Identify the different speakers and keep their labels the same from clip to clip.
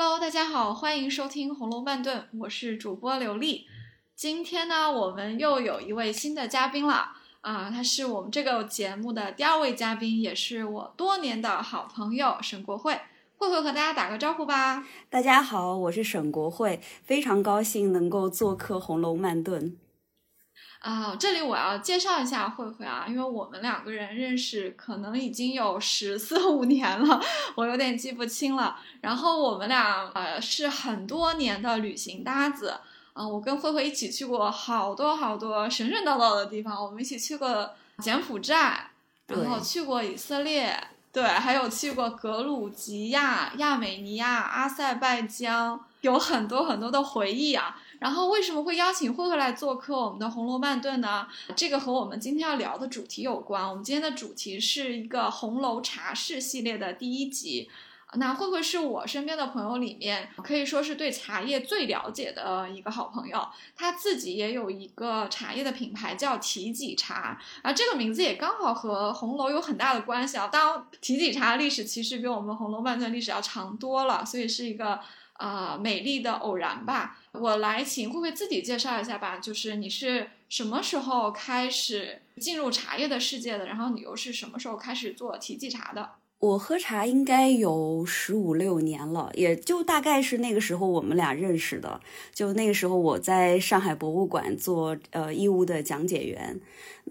Speaker 1: Hello，大家好，欢迎收听《红楼慢炖》，我是主播刘丽。今天呢，我们又有一位新的嘉宾了啊，他是我们这个节目的第二位嘉宾，也是我多年的好朋友沈国慧。慧慧和大家打个招呼吧。
Speaker 2: 大家好，我是沈国慧，非常高兴能够做客《红楼慢炖》。
Speaker 1: 啊，这里我要介绍一下慧慧啊，因为我们两个人认识可能已经有十四五年了，我有点记不清了。然后我们俩呃是很多年的旅行搭子啊，我跟慧慧一起去过好多好多神神叨叨的地方，我们一起去过柬埔寨，然后去过以色列，对，还有去过格鲁吉亚、亚美尼亚、阿塞拜疆，有很多很多的回忆啊。然后为什么会邀请慧慧来做客我们的红楼漫炖呢？这个和我们今天要聊的主题有关。我们今天的主题是一个红楼茶室系列的第一集。那慧慧是我身边的朋友里面可以说是对茶叶最了解的一个好朋友。她自己也有一个茶叶的品牌叫提己茶，啊，这个名字也刚好和红楼有很大的关系啊。当，提己茶历史其实比我们红楼漫炖历史要长多了，所以是一个。啊，美丽的偶然吧。我来请慧慧自己介绍一下吧。就是你是什么时候开始进入茶叶的世界的？然后你又是什么时候开始做提记茶的？
Speaker 2: 我喝茶应该有十五六年了，也就大概是那个时候我们俩认识的。就那个时候我在上海博物馆做呃义乌的讲解员。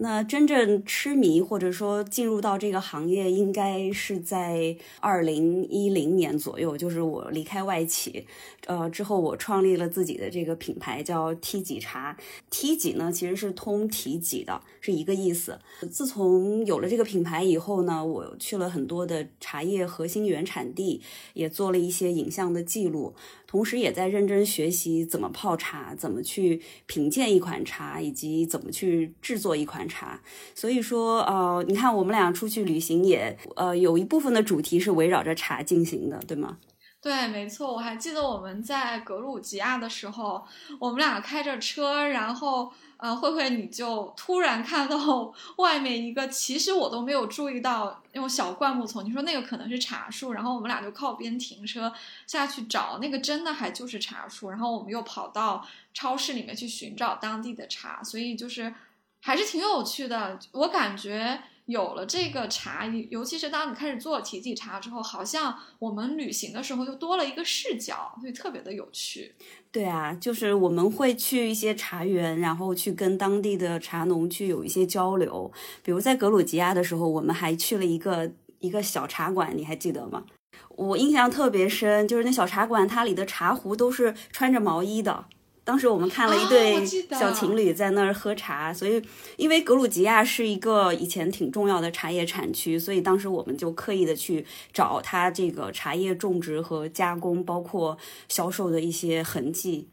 Speaker 2: 那真正痴迷或者说进入到这个行业，应该是在二零一零年左右，就是我离开外企，呃之后我创立了自己的这个品牌，叫 T 几茶。T 几呢，其实是通体几的，是一个意思。自从有了这个品牌以后呢，我去了很多的茶叶核心原产地，也做了一些影像的记录。同时也在认真学习怎么泡茶，怎么去品鉴一款茶，以及怎么去制作一款茶。所以说，呃，你看我们俩出去旅行也，呃，有一部分的主题是围绕着茶进行的，对吗？
Speaker 1: 对，没错。我还记得我们在格鲁吉亚的时候，我们俩开着车，然后。呃，慧慧，你就突然看到 外面一个，其实我都没有注意到那种小灌木丛。你说那个可能是茶树，然后我们俩就靠边停车下去找，那个真的还就是茶树。然后我们又跑到超市里面去寻找当地的茶，所以就是还是挺有趣的。我感觉。有了这个茶，尤其是当你开始做体己茶之后，好像我们旅行的时候就多了一个视角，所以特别的有趣。
Speaker 2: 对啊，就是我们会去一些茶园，然后去跟当地的茶农去有一些交流。比如在格鲁吉亚的时候，我们还去了一个一个小茶馆，你还记得吗？我印象特别深，就是那小茶馆，它里的茶壶都是穿着毛衣的。当时我们看了一对小情侣在那儿喝茶，所以因为格鲁吉亚是一个以前挺重要的茶叶产区，所以当时我们就刻意的去找它这个茶叶种植和加工，包括销售的一些痕迹。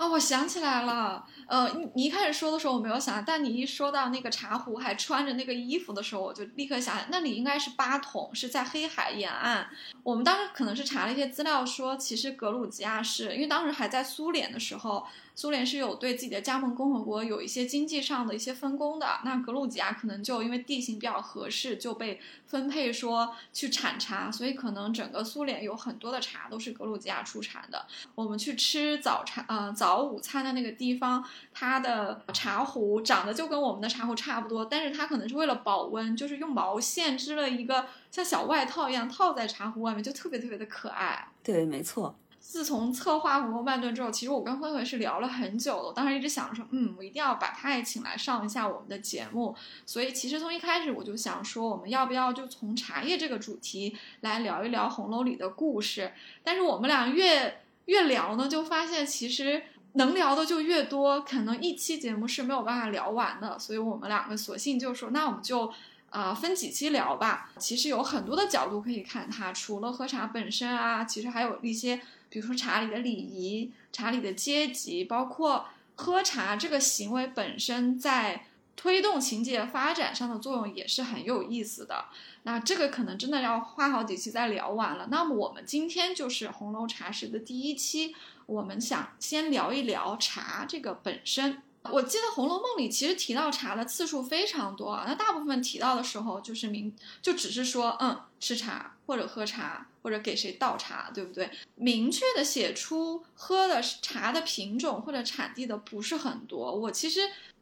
Speaker 1: 啊，我想起来了。呃，你一开始说的时候我没有想，但你一说到那个茶壶还穿着那个衣服的时候，我就立刻想，那里应该是八桶，是在黑海沿岸。我们当时可能是查了一些资料，说其实格鲁吉亚是因为当时还在苏联的时候。苏联是有对自己的加盟共和国有一些经济上的一些分工的，那格鲁吉亚可能就因为地形比较合适，就被分配说去产茶，所以可能整个苏联有很多的茶都是格鲁吉亚出产的。我们去吃早茶，呃，早午餐的那个地方，它的茶壶长得就跟我们的茶壶差不多，但是它可能是为了保温，就是用毛线织了一个像小外套一样套在茶壶外面，就特别特别的可爱。
Speaker 2: 对，没错。
Speaker 1: 自从策划《红楼慢炖》之后，其实我跟慧慧是聊了很久了。我当时一直想着说，嗯，我一定要把她也请来上一下我们的节目。所以其实从一开始我就想说，我们要不要就从茶叶这个主题来聊一聊红楼里的故事？但是我们俩越越聊呢，就发现其实能聊的就越多，可能一期节目是没有办法聊完的。所以我们两个索性就说，那我们就啊分几期聊吧。其实有很多的角度可以看它，除了喝茶本身啊，其实还有一些。比如说茶里的礼仪、茶里的阶级，包括喝茶这个行为本身在推动情节发展上的作用也是很有意思的。那这个可能真的要花好几期再聊完了。那么我们今天就是红楼茶室的第一期，我们想先聊一聊茶这个本身。我记得《红楼梦》里其实提到茶的次数非常多啊，那大部分提到的时候就是明就只是说嗯吃茶或者喝茶或者给谁倒茶，对不对？明确的写出喝的茶的品种或者产地的不是很多。我其实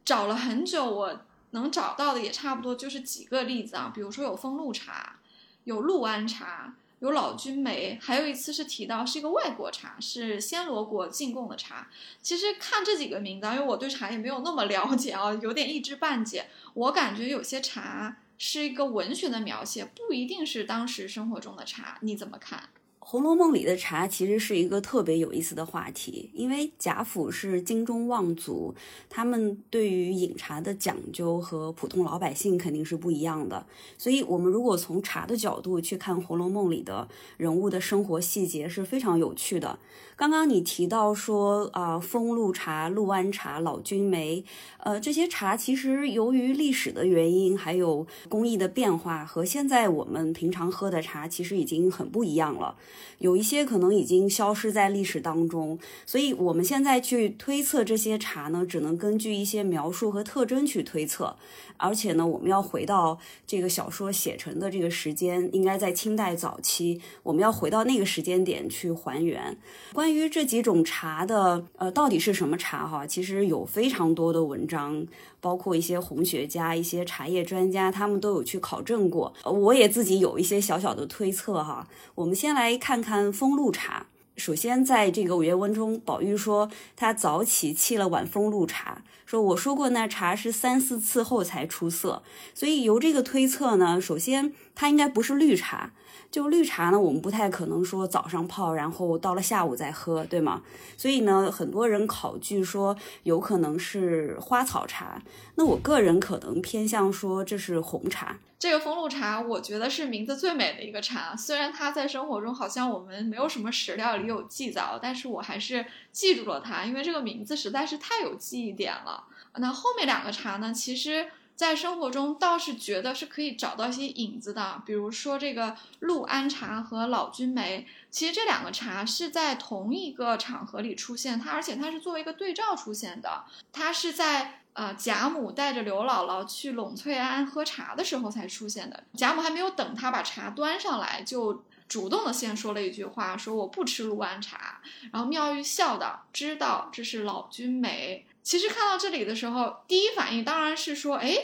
Speaker 1: 找了很久，我能找到的也差不多就是几个例子啊，比如说有风露茶，有六安茶。有老君梅，还有一次是提到是一个外国茶，是暹罗国进贡的茶。其实看这几个名字，因为我对茶也没有那么了解啊，有点一知半解。我感觉有些茶是一个文学的描写，不一定是当时生活中的茶。你怎么看？
Speaker 2: 《红楼梦》里的茶其实是一个特别有意思的话题，因为贾府是京中望族，他们对于饮茶的讲究和普通老百姓肯定是不一样的。所以，我们如果从茶的角度去看《红楼梦》里的人物的生活细节，是非常有趣的。刚刚你提到说啊，风露茶、六安茶、老君梅，呃，这些茶其实由于历史的原因，还有工艺的变化，和现在我们平常喝的茶其实已经很不一样了。有一些可能已经消失在历史当中，所以我们现在去推测这些茶呢，只能根据一些描述和特征去推测。而且呢，我们要回到这个小说写成的这个时间，应该在清代早期，我们要回到那个时间点去还原。关关于这几种茶的，呃，到底是什么茶哈？其实有非常多的文章，包括一些红学家、一些茶叶专家，他们都有去考证过。我也自己有一些小小的推测哈。我们先来看看风露茶。首先，在这个原文中，宝玉说他早起沏了碗风露茶，说我说过那茶是三四次后才出色，所以由这个推测呢，首先它应该不是绿茶。就绿茶呢，我们不太可能说早上泡，然后到了下午再喝，对吗？所以呢，很多人考据说有可能是花草茶。那我个人可能偏向说这是红茶。
Speaker 1: 这个风露茶，我觉得是名字最美的一个茶。虽然它在生活中好像我们没有什么史料里有记载，但是我还是记住了它，因为这个名字实在是太有记忆点了。那后面两个茶呢，其实。在生活中倒是觉得是可以找到一些影子的，比如说这个陆安茶和老君梅，其实这两个茶是在同一个场合里出现，它而且它是作为一个对照出现的，它是在啊贾母带着刘姥姥去栊翠庵喝茶的时候才出现的，贾母还没有等他把茶端上来，就主动的先说了一句话，说我不吃陆安茶，然后妙玉笑道，知道这是老君眉。其实看到这里的时候，第一反应当然是说，哎，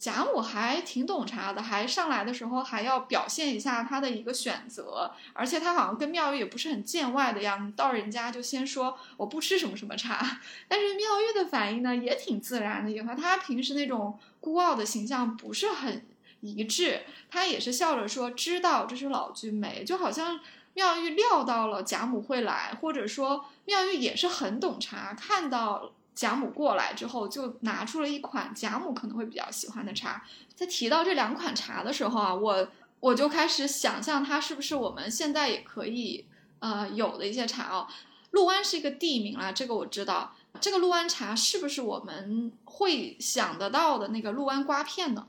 Speaker 1: 贾母还挺懂茶的，还上来的时候还要表现一下她的一个选择，而且她好像跟妙玉也不是很见外的样子，到人家就先说我不吃什么什么茶。但是妙玉的反应呢，也挺自然的，也和她平时那种孤傲的形象不是很一致。她也是笑着说，知道这是老君梅，就好像妙玉料到了贾母会来，或者说妙玉也是很懂茶，看到。贾母过来之后，就拿出了一款贾母可能会比较喜欢的茶。在提到这两款茶的时候啊，我我就开始想象它是不是我们现在也可以呃有的一些茶哦。陆安是一个地名啊，这个我知道。这个陆安茶是不是我们会想得到的那个陆安瓜片呢？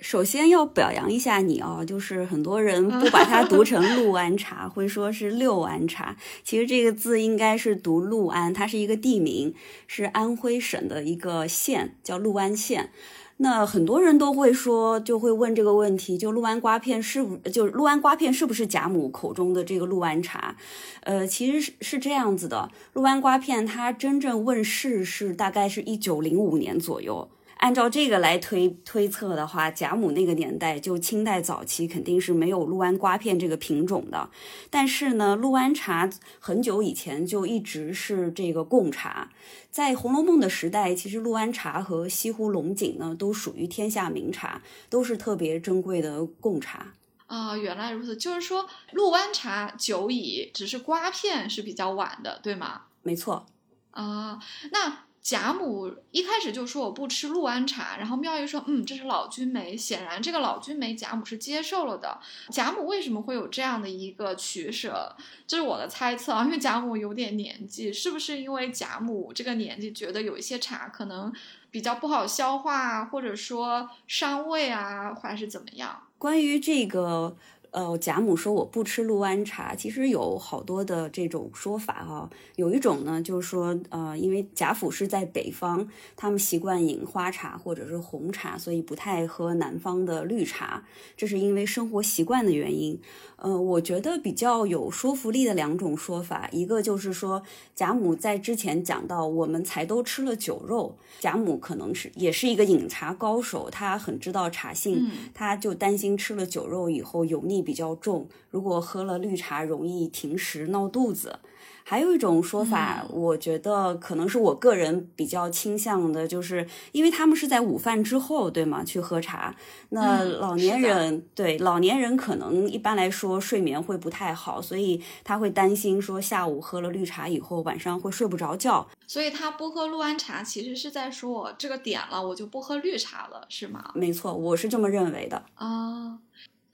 Speaker 2: 首先要表扬一下你哦，就是很多人不把它读成六安茶，会说是六安茶。其实这个字应该是读六安，它是一个地名，是安徽省的一个县，叫六安县。那很多人都会说，就会问这个问题：就六安瓜片是不就六安瓜片是不是贾母口中的这个六安茶？呃，其实是是这样子的，六安瓜片它真正问世是大概是一九零五年左右。按照这个来推推测的话，贾母那个年代就清代早期肯定是没有六安瓜片这个品种的。但是呢，六安茶很久以前就一直是这个贡茶。在《红楼梦》的时代，其实六安茶和西湖龙井呢都属于天下名茶，都是特别珍贵的贡茶。
Speaker 1: 啊，原来如此，就是说六安茶久矣，只是瓜片是比较晚的，对吗？
Speaker 2: 没错。
Speaker 1: 啊，那。贾母一开始就说我不吃六安茶，然后妙玉说，嗯，这是老君梅。显然，这个老君梅贾母是接受了的。贾母为什么会有这样的一个取舍？这是我的猜测啊，因为贾母有点年纪，是不是因为贾母这个年纪觉得有一些茶可能比较不好消化，或者说伤胃啊，还是怎么样？
Speaker 2: 关于这个。呃，贾母说我不吃陆安茶，其实有好多的这种说法哈。有一种呢，就是说，呃，因为贾府是在北方，他们习惯饮花茶或者是红茶，所以不太喝南方的绿茶，这是因为生活习惯的原因。呃，我觉得比较有说服力的两种说法，一个就是说，贾母在之前讲到我们才都吃了酒肉，贾母可能是也是一个饮茶高手，她很知道茶性，她就担心吃了酒肉以后油腻。比较重，如果喝了绿茶容易停食闹肚子。还有一种说法，我觉得可能是我个人比较倾向的，就是因为他们是在午饭之后，对吗？去喝茶，那老年人对老年人可能一般来说睡眠会不太好，所以他会担心说下午喝了绿茶以后晚上会睡不着觉，
Speaker 1: 所以他不喝陆安茶，其实是在说我这个点了，我就不喝绿茶了，是吗？
Speaker 2: 没错，我是这么认为的
Speaker 1: 啊。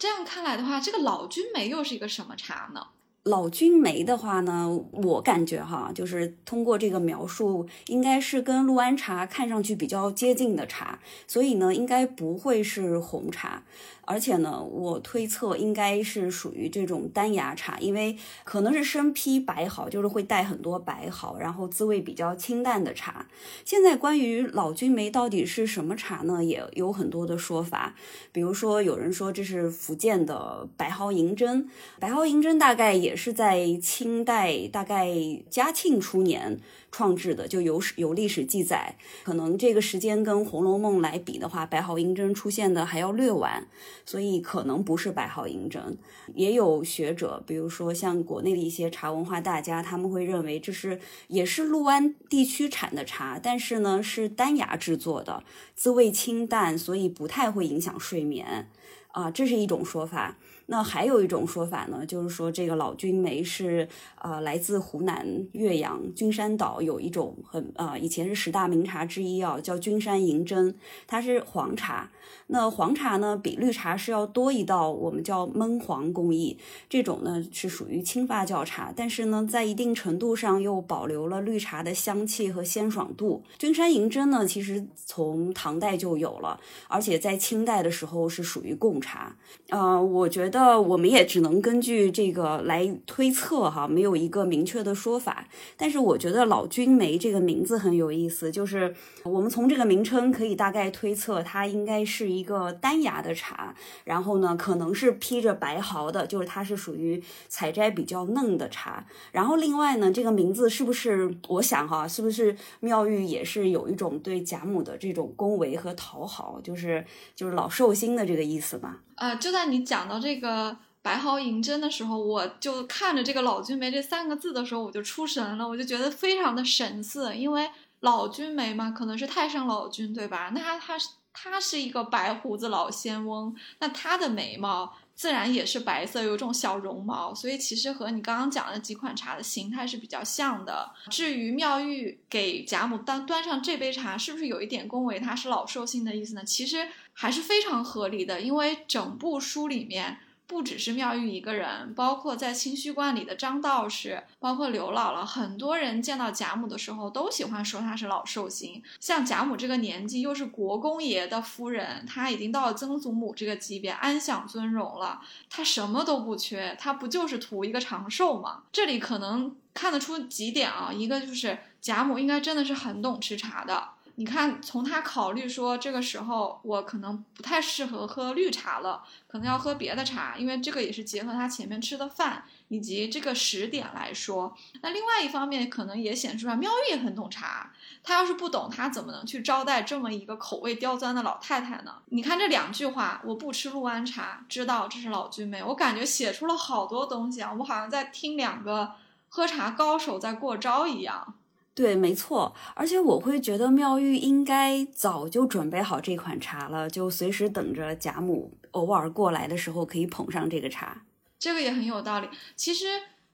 Speaker 1: 这样看来的话，这个老君眉又是一个什么茶呢？
Speaker 2: 老君眉的话呢，我感觉哈，就是通过这个描述，应该是跟陆安茶看上去比较接近的茶，所以呢，应该不会是红茶。而且呢，我推测应该是属于这种单芽茶，因为可能是身披白毫，就是会带很多白毫，然后滋味比较清淡的茶。现在关于老君梅到底是什么茶呢，也有很多的说法。比如说，有人说这是福建的白毫银针，白毫银针大概也是在清代，大概嘉庆初年。创制的就有有历史记载，可能这个时间跟《红楼梦》来比的话，白毫银针出现的还要略晚，所以可能不是白毫银针。也有学者，比如说像国内的一些茶文化大家，他们会认为这是也是六安地区产的茶，但是呢是单芽制作的，滋味清淡，所以不太会影响睡眠啊，这是一种说法。那还有一种说法呢，就是说这个老君梅是呃来自湖南岳阳君山岛，有一种很呃以前是十大名茶之一啊，叫君山银针，它是黄茶。那黄茶呢，比绿茶是要多一道我们叫焖黄工艺，这种呢是属于轻发酵茶，但是呢在一定程度上又保留了绿茶的香气和鲜爽度。君山银针呢，其实从唐代就有了，而且在清代的时候是属于贡茶。呃，我觉得我们也只能根据这个来推测哈，没有一个明确的说法。但是我觉得老君梅这个名字很有意思，就是我们从这个名称可以大概推测它应该是一。一个单芽的茶，然后呢，可能是披着白毫的，就是它是属于采摘比较嫩的茶。然后另外呢，这个名字是不是？我想哈，是不是妙玉也是有一种对贾母的这种恭维和讨好，就是就是老寿星的这个意思嘛？
Speaker 1: 啊，就在你讲到这个白毫银针的时候，我就看着这个老君眉这三个字的时候，我就出神了，我就觉得非常的神似，因为老君眉嘛，可能是太上老君对吧？那他他他是一个白胡子老仙翁，那他的眉毛自然也是白色，有种小绒毛，所以其实和你刚刚讲的几款茶的形态是比较像的。至于妙玉给贾母端端上这杯茶，是不是有一点恭维他是老寿星的意思呢？其实还是非常合理的，因为整部书里面。不只是妙玉一个人，包括在清虚观里的张道士，包括刘姥姥，很多人见到贾母的时候都喜欢说她是老寿星。像贾母这个年纪，又是国公爷的夫人，她已经到了曾祖母这个级别，安享尊荣了，她什么都不缺，她不就是图一个长寿吗？这里可能看得出几点啊，一个就是贾母应该真的是很懂吃茶的。你看，从他考虑说这个时候我可能不太适合喝绿茶了，可能要喝别的茶，因为这个也是结合他前面吃的饭以及这个时点来说。那另外一方面，可能也显示出来妙玉也很懂茶，他要是不懂，他怎么能去招待这么一个口味刁钻的老太太呢？你看这两句话，我不吃陆安茶，知道这是老君妹，我感觉写出了好多东西啊，我好像在听两个喝茶高手在过招一样。
Speaker 2: 对，没错，而且我会觉得妙玉应该早就准备好这款茶了，就随时等着贾母偶尔过来的时候可以捧上这个茶。
Speaker 1: 这个也很有道理。其实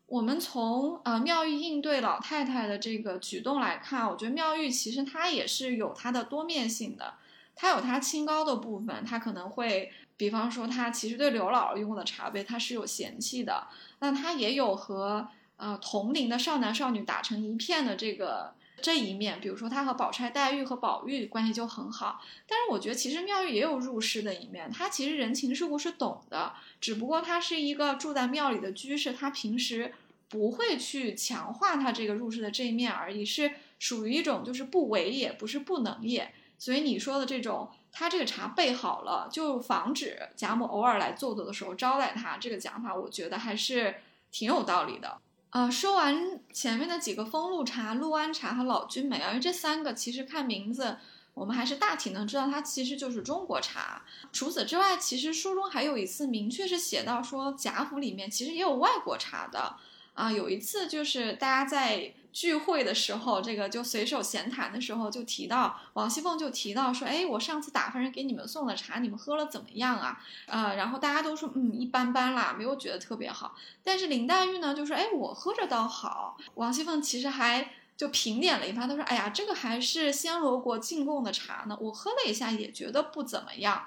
Speaker 1: 我们从呃妙玉应对老太太的这个举动来看，我觉得妙玉其实她也是有她的多面性的，她有她清高的部分，她可能会，比方说她其实对刘姥姥用的茶杯她是有嫌弃的，但她也有和。呃，同龄的少男少女打成一片的这个这一面，比如说他和宝钗、黛玉和宝玉关系就很好。但是我觉得其实妙玉也有入世的一面，她其实人情世故是懂的，只不过她是一个住在庙里的居士，她平时不会去强化他这个入世的这一面而已，是属于一种就是不为也，不是不能也。所以你说的这种，他这个茶备好了，就防止贾母偶尔来坐坐的时候招待他，这个讲法我觉得还是挺有道理的。啊，说完前面的几个风露茶、陆安茶和老君梅啊，因为这三个其实看名字，我们还是大体能知道它其实就是中国茶。除此之外，其实书中还有一次明确是写到说贾府里面其实也有外国茶的。啊，有一次就是大家在。聚会的时候，这个就随手闲谈的时候，就提到王熙凤就提到说，哎，我上次打发人给你们送的茶，你们喝了怎么样啊？呃，然后大家都说，嗯，一般般啦，没有觉得特别好。但是林黛玉呢，就说，哎，我喝着倒好。王熙凤其实还就评点了一番，她说，哎呀，这个还是暹罗国进贡的茶呢，我喝了一下也觉得不怎么样。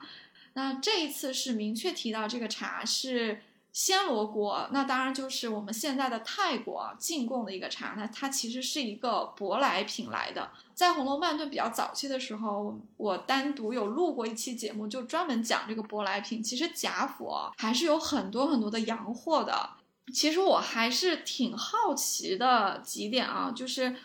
Speaker 1: 那这一次是明确提到这个茶是。暹罗国，那当然就是我们现在的泰国进贡的一个茶，那它其实是一个舶来品来的。在《红楼梦》顿比较早期的时候，我单独有录过一期节目，就专门讲这个舶来品。其实贾府还是有很多很多的洋货的。其实我还是挺好奇的几点啊，就是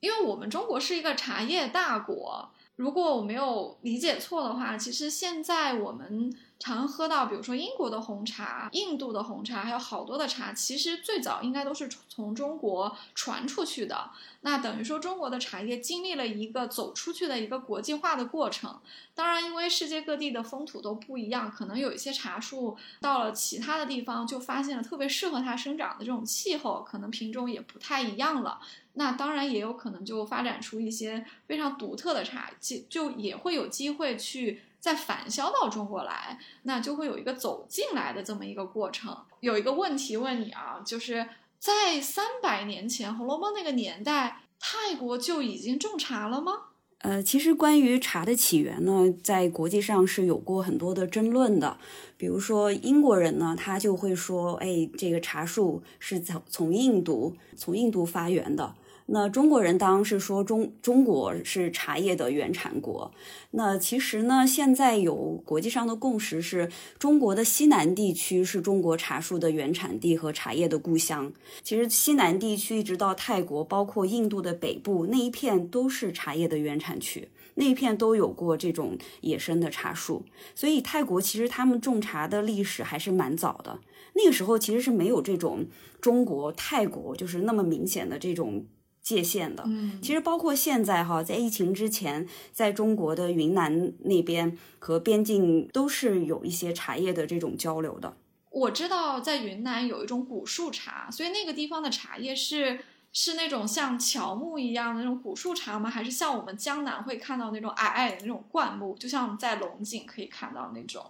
Speaker 1: 因为我们中国是一个茶叶大国，如果我没有理解错的话，其实现在我们。常喝到，比如说英国的红茶、印度的红茶，还有好多的茶，其实最早应该都是从中国传出去的。那等于说，中国的茶叶经历了一个走出去的一个国际化的过程。当然，因为世界各地的风土都不一样，可能有一些茶树到了其他的地方，就发现了特别适合它生长的这种气候，可能品种也不太一样了。那当然也有可能就发展出一些非常独特的茶，就就也会有机会去。再返销到中国来，那就会有一个走进来的这么一个过程。有一个问题问你啊，就是在三百年前《红楼梦》那个年代，泰国就已经种茶了吗？
Speaker 2: 呃，其实关于茶的起源呢，在国际上是有过很多的争论的。比如说英国人呢，他就会说，哎，这个茶树是从从印度从印度发源的。那中国人当然是说中中国是茶叶的原产国。那其实呢，现在有国际上的共识是，中国的西南地区是中国茶树的原产地和茶叶的故乡。其实西南地区一直到泰国，包括印度的北部那一片都是茶叶的原产区，那一片都有过这种野生的茶树。所以泰国其实他们种茶的历史还是蛮早的。那个时候其实是没有这种中国泰国就是那么明显的这种。界限的，
Speaker 1: 嗯，
Speaker 2: 其实包括现在哈，在疫情之前，在中国的云南那边和边境都是有一些茶叶的这种交流的。
Speaker 1: 我知道在云南有一种古树茶，所以那个地方的茶叶是是那种像乔木一样的那种古树茶吗？还是像我们江南会看到那种矮矮的那种灌木，就像在龙井可以看到那种？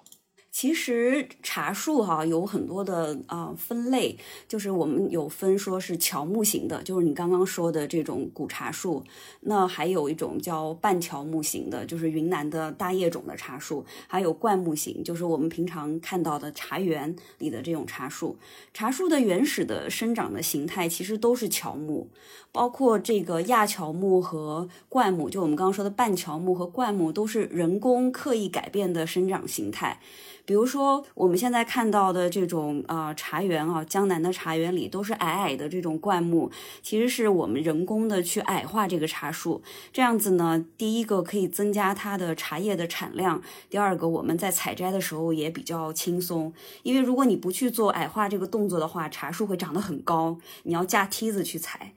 Speaker 2: 其实茶树哈有很多的啊分类，就是我们有分说是乔木型的，就是你刚刚说的这种古茶树。那还有一种叫半乔木型的，就是云南的大叶种的茶树。还有灌木型，就是我们平常看到的茶园里的这种茶树。茶树的原始的生长的形态其实都是乔木，包括这个亚乔木和灌木，就我们刚刚说的半乔木和灌木，都是人工刻意改变的生长形态。比如说，我们现在看到的这种啊茶园啊，江南的茶园里都是矮矮的这种灌木，其实是我们人工的去矮化这个茶树。这样子呢，第一个可以增加它的茶叶的产量，第二个我们在采摘的时候也比较轻松。因为如果你不去做矮化这个动作的话，茶树会长得很高，你要架梯子去采。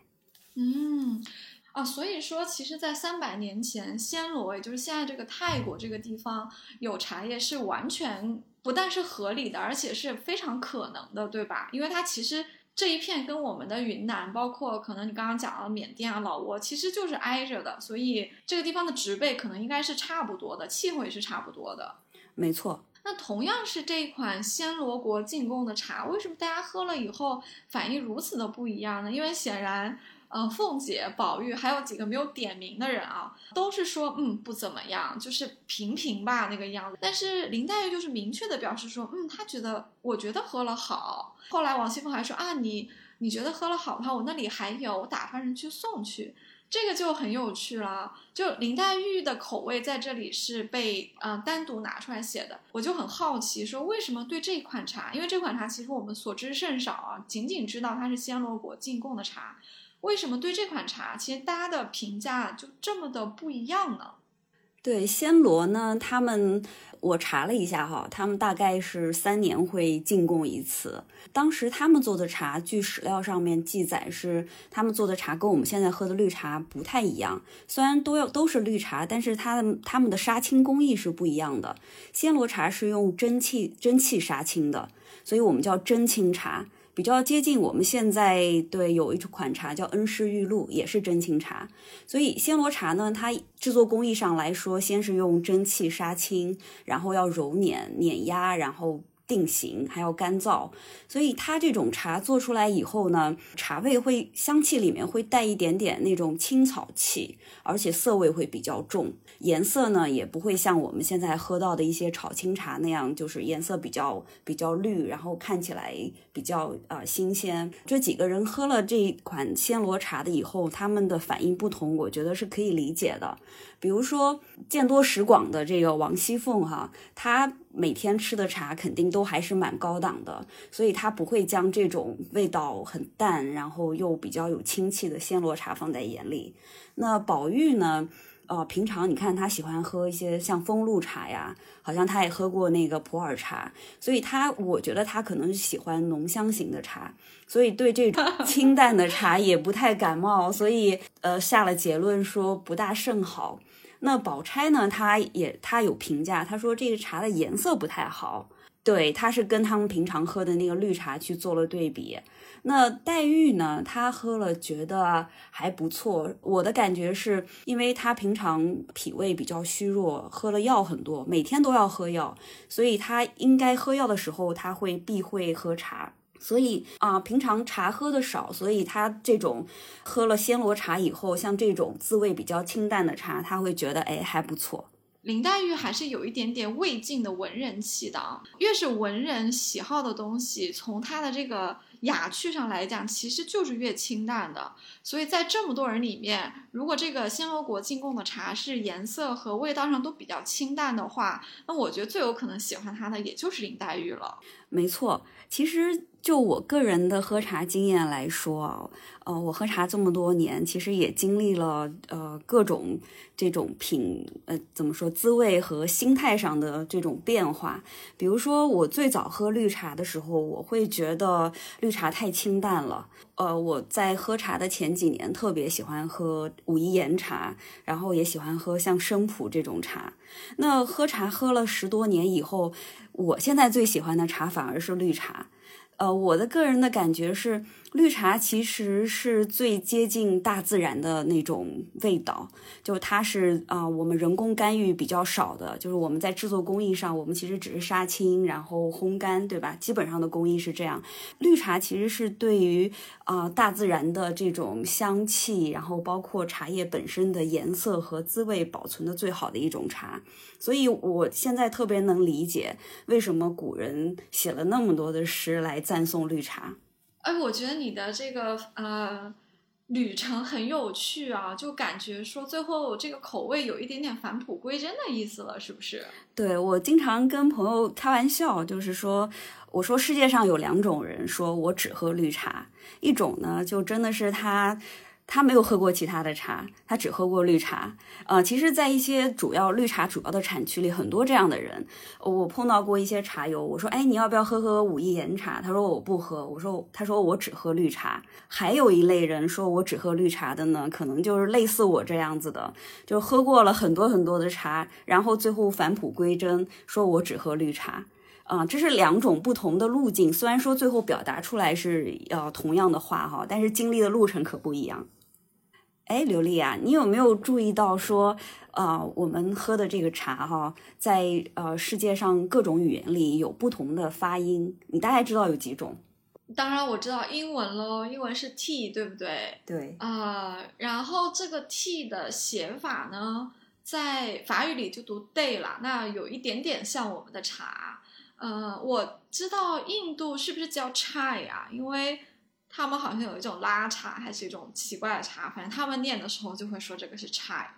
Speaker 1: 嗯。啊，所以说，其实，在三百年前，暹罗，也就是现在这个泰国这个地方有茶叶，是完全不但是合理的，而且是非常可能的，对吧？因为它其实这一片跟我们的云南，包括可能你刚刚讲到缅甸啊、老挝，其实就是挨着的，所以这个地方的植被可能应该是差不多的，气候也是差不多的。
Speaker 2: 没错。
Speaker 1: 那同样是这一款暹罗国进贡的茶，为什么大家喝了以后反应如此的不一样呢？因为显然。呃，凤姐、宝玉还有几个没有点名的人啊，都是说嗯不怎么样，就是平平吧那个样子。但是林黛玉就是明确的表示说，嗯，她觉得我觉得喝了好。后来王熙凤还说啊，你你觉得喝了好的话，我那里还有，我打发人去送去。这个就很有趣了。就林黛玉的口味在这里是被呃单独拿出来写的，我就很好奇，说为什么对这款茶？因为这款茶其实我们所知甚少啊，仅仅知道它是暹罗国进贡的茶。为什么对这款茶，其实大家的评价就这么的不一样呢？
Speaker 2: 对暹罗呢，他们我查了一下哈，他们大概是三年会进贡一次。当时他们做的茶，据史料上面记载是，他们做的茶跟我们现在喝的绿茶不太一样。虽然都要都是绿茶，但是它的他们的杀青工艺是不一样的。暹罗茶是用蒸汽蒸汽杀青的，所以我们叫蒸青茶。比较接近我们现在对有一款茶叫恩施玉露，也是真青茶。所以暹罗茶呢，它制作工艺上来说，先是用蒸汽杀青，然后要揉捻碾压，然后。定型还要干燥，所以它这种茶做出来以后呢，茶味会香气里面会带一点点那种青草气，而且涩味会比较重，颜色呢也不会像我们现在喝到的一些炒青茶那样，就是颜色比较比较绿，然后看起来比较啊新鲜。这几个人喝了这一款暹罗茶的以后，他们的反应不同，我觉得是可以理解的。比如说见多识广的这个王熙凤哈，她每天吃的茶肯定都还是蛮高档的，所以他不会将这种味道很淡，然后又比较有清气的暹罗茶放在眼里。那宝玉呢？呃，平常你看他喜欢喝一些像风露茶呀，好像他也喝过那个普洱茶，所以他我觉得他可能喜欢浓香型的茶，所以对这种清淡的茶也不太感冒，所以呃下了结论说不大甚好。那宝钗呢？她也她有评价，她说这个茶的颜色不太好。对，她是跟他们平常喝的那个绿茶去做了对比。那黛玉呢？她喝了觉得还不错。我的感觉是因为她平常脾胃比较虚弱，喝了药很多，每天都要喝药，所以她应该喝药的时候，她会避讳喝茶。所以啊，平常茶喝的少，所以他这种喝了暹罗茶以后，像这种滋味比较清淡的茶，他会觉得哎还不错。
Speaker 1: 林黛玉还是有一点点魏晋的文人气的啊，越是文人喜好的东西，从他的这个雅趣上来讲，其实就是越清淡的。所以在这么多人里面，如果这个暹罗国进贡的茶是颜色和味道上都比较清淡的话，那我觉得最有可能喜欢它的也就是林黛玉了。
Speaker 2: 没错，其实。就我个人的喝茶经验来说啊，呃，我喝茶这么多年，其实也经历了呃各种这种品呃怎么说滋味和心态上的这种变化。比如说，我最早喝绿茶的时候，我会觉得绿茶太清淡了。呃，我在喝茶的前几年，特别喜欢喝武夷岩茶，然后也喜欢喝像生普这种茶。那喝茶喝了十多年以后，我现在最喜欢的茶反而是绿茶。呃，我的个人的感觉是。绿茶其实是最接近大自然的那种味道，就它是啊，我们人工干预比较少的，就是我们在制作工艺上，我们其实只是杀青，然后烘干，对吧？基本上的工艺是这样。绿茶其实是对于啊大自然的这种香气，然后包括茶叶本身的颜色和滋味保存的最好的一种茶，所以我现在特别能理解为什么古人写了那么多的诗来赞颂绿茶。
Speaker 1: 哎，我觉得你的这个呃旅程很有趣啊，就感觉说最后这个口味有一点点返璞归真的意思了，是不是？
Speaker 2: 对我经常跟朋友开玩笑，就是说，我说世界上有两种人，说我只喝绿茶，一种呢就真的是他。他没有喝过其他的茶，他只喝过绿茶。呃，其实，在一些主要绿茶主要的产区里，很多这样的人。我碰到过一些茶友，我说：“哎，你要不要喝喝武夷岩茶？”他说：“我不喝。”我说：“他说我只喝绿茶。”还有一类人说我只喝绿茶的呢，可能就是类似我这样子的，就喝过了很多很多的茶，然后最后返璞归真，说我只喝绿茶。啊，这是两种不同的路径。虽然说最后表达出来是呃同样的话哈，但是经历的路程可不一样。哎，刘丽啊，你有没有注意到说，呃，我们喝的这个茶哈，在呃世界上各种语言里有不同的发音，你大概知道有几种？
Speaker 1: 当然我知道英文喽，英文是 tea，对不对？
Speaker 2: 对。
Speaker 1: 啊，然后这个 T 的写法呢，在法语里就读 day 了，那有一点点像我们的茶。呃，我知道印度是不是叫 chai 啊？因为他们好像有一种拉茶，还是一种奇怪的茶，反正他们念的时候就会说这个是茶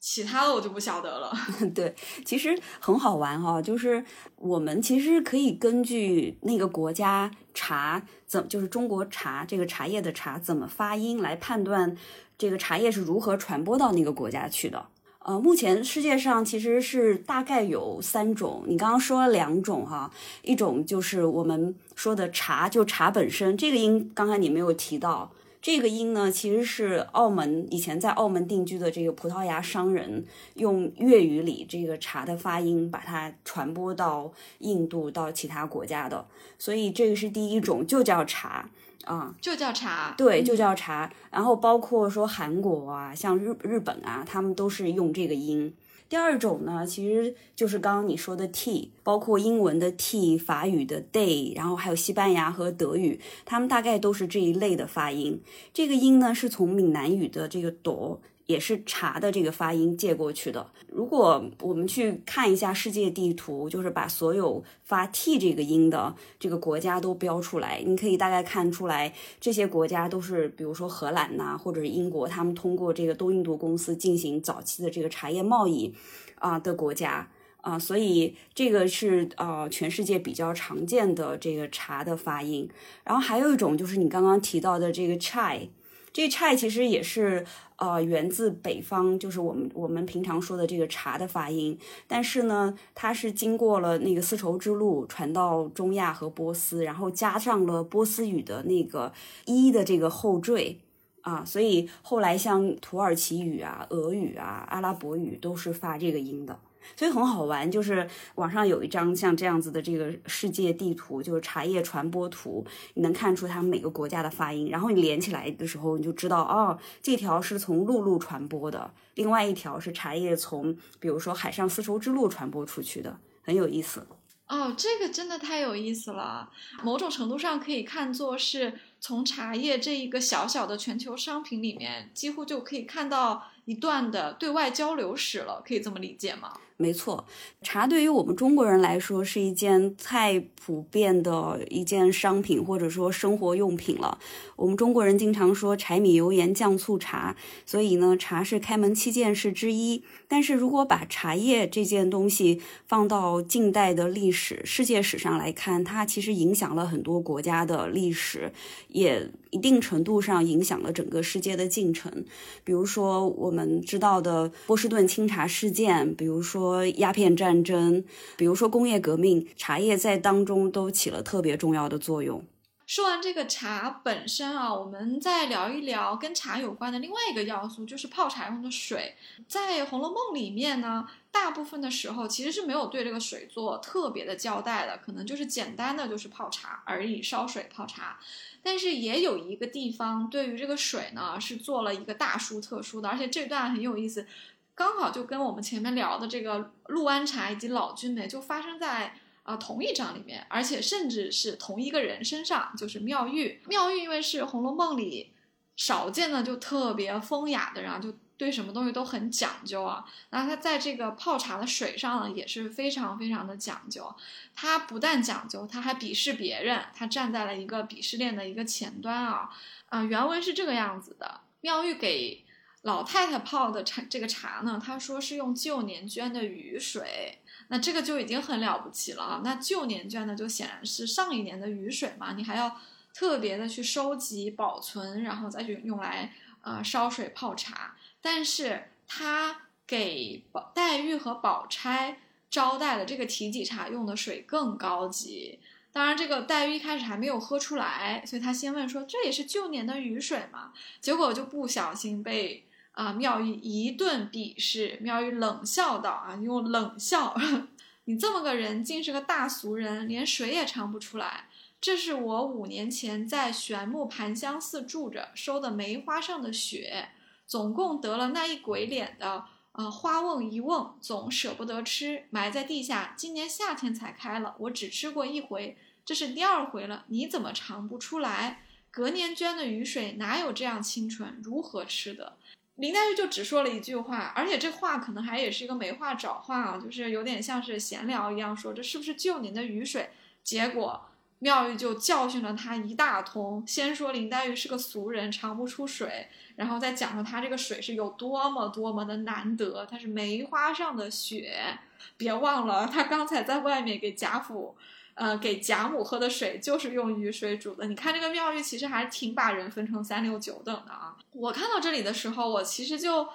Speaker 1: 其他的我就不晓得了。
Speaker 2: 对，其实很好玩哈、就是我们其实可以根据那个国家茶怎，就是中国茶这个茶叶的茶怎么发音来判断这个茶叶是如何传播到那个国家去的。呃，目前世界上其实是大概有三种，你刚刚说了两种哈，一种就是我们说的茶，就茶本身，这个音刚才你没有提到，这个音呢其实是澳门以前在澳门定居的这个葡萄牙商人用粤语里这个茶的发音把它传播到印度到其他国家的，所以这个是第一种，就叫茶。啊。
Speaker 1: 就叫茶，
Speaker 2: 对，
Speaker 1: 嗯
Speaker 2: 就叫茶。然后包括说韩国啊，像日日本啊，他们都是用这个音。第二种呢，其实就是刚刚你说的 t，包括英文的 t、法语的 day，然后还有西班牙和德语，他们大概都是这一类的发音。这个音呢，是从闽南语的这个朵。也是茶的这个发音借过去的。如果我们去看一下世界地图，就是把所有发 t 这个音的这个国家都标出来，你可以大概看出来，这些国家都是，比如说荷兰呐、或者是英国，他们通过这个东印度公司进行早期的这个茶叶贸易啊、的国家。啊，所以这个是呃全世界比较常见的这个茶的发音。然后还有一种就是你刚刚提到的这个 chai，这个 chai 其实也是呃源自北方，就是我们我们平常说的这个茶的发音。但是呢，它是经过了那个丝绸之路传到中亚和波斯，然后加上了波斯语的那个一的这个后缀。啊，所以后来像土耳其语啊、俄语啊、阿拉伯语都是发这个音的。所以很好玩，就是网上有一张像这样子的这个世界地图，就是茶叶传播图，你能看出他们每个国家的发音，然后你连起来的时候，你就知道哦，这条是从陆路传播的，另外一条是茶叶从比如说海上丝绸之路传播出去的，很有意思。
Speaker 1: 哦，这个真的太有意思了。某种程度上可以看作是从茶叶这一个小小的全球商品里面，几乎就可以看到一段的对外交流史了，可以这么理解吗？
Speaker 2: 没错，茶对于我们中国人来说是一件太普遍的一件商品，或者说生活用品了。我们中国人经常说柴米油盐酱醋茶，所以呢，茶是开门七件事之一。但是如果把茶叶这件东西放到近代的历史、世界史上来看，它其实影响了很多国家的历史，也一定程度上影响了整个世界的进程。比如说我们知道的波士顿清茶事件，比如说说鸦片战争，比如说工业革命，茶叶在当中都起了特别重要的作用。
Speaker 1: 说完这个茶本身啊，我们再聊一聊跟茶有关的另外一个要素，就是泡茶用的水。在《红楼梦》里面呢，大部分的时候其实是没有对这个水做特别的交代的，可能就是简单的就是泡茶而已，烧水泡茶。但是也有一个地方对于这个水呢是做了一个大书特书的，而且这段很有意思，刚好就跟我们前面聊的这个陆安茶以及老君梅就发生在。啊、同一章里面，而且甚至是同一个人身上，就是妙玉。妙玉因为是《红楼梦》里少见的就特别风雅的人啊，就对什么东西都很讲究啊。那他在这个泡茶的水上呢，也是非常非常的讲究。他不但讲究，他还鄙视别人，他站在了一个鄙视链的一个前端啊。啊、原文是这个样子的：妙玉给老太太泡的茶，这个茶呢，她说是用旧年捐的雨水。那这个就已经很了不起了啊！那旧年捐呢，就显然是上一年的雨水嘛，你还要特别的去收集、保存，然后再去用来呃烧水泡茶。但是他给黛玉和宝钗招待的这个提己茶用的水更高级。当然，这个黛玉一开始还没有喝出来，所以她先问说：“这也是旧年的雨水吗？”结果就不小心被。啊！妙玉一顿鄙视，妙玉冷笑道：“啊，用冷笑，你这么个人，竟是个大俗人，连水也尝不出来。这是我五年前在玄木盘香寺住着收的梅花上的雪，总共得了那一鬼脸的呃花瓮一瓮，总舍不得吃，埋在地下。今年夏天才开了，我只吃过一回，这是第二回了。你怎么尝不出来？隔年捐的雨水哪有这样清纯？如何吃的？”林黛玉就只说了一句话，而且这话可能还也是一个没话找话啊，就是有点像是闲聊一样说，这是不是旧年的雨水？结果妙玉就教训了他一大通，先说林黛玉是个俗人，尝不出水，然后再讲说她这个水是有多么多么的难得，它是梅花上的雪。别忘了，她刚才在外面给贾府，呃，给贾母喝的水就是用雨水煮的。你看这个妙玉其实还挺把人分成三六九等的啊。我看到这里的时候，我其实就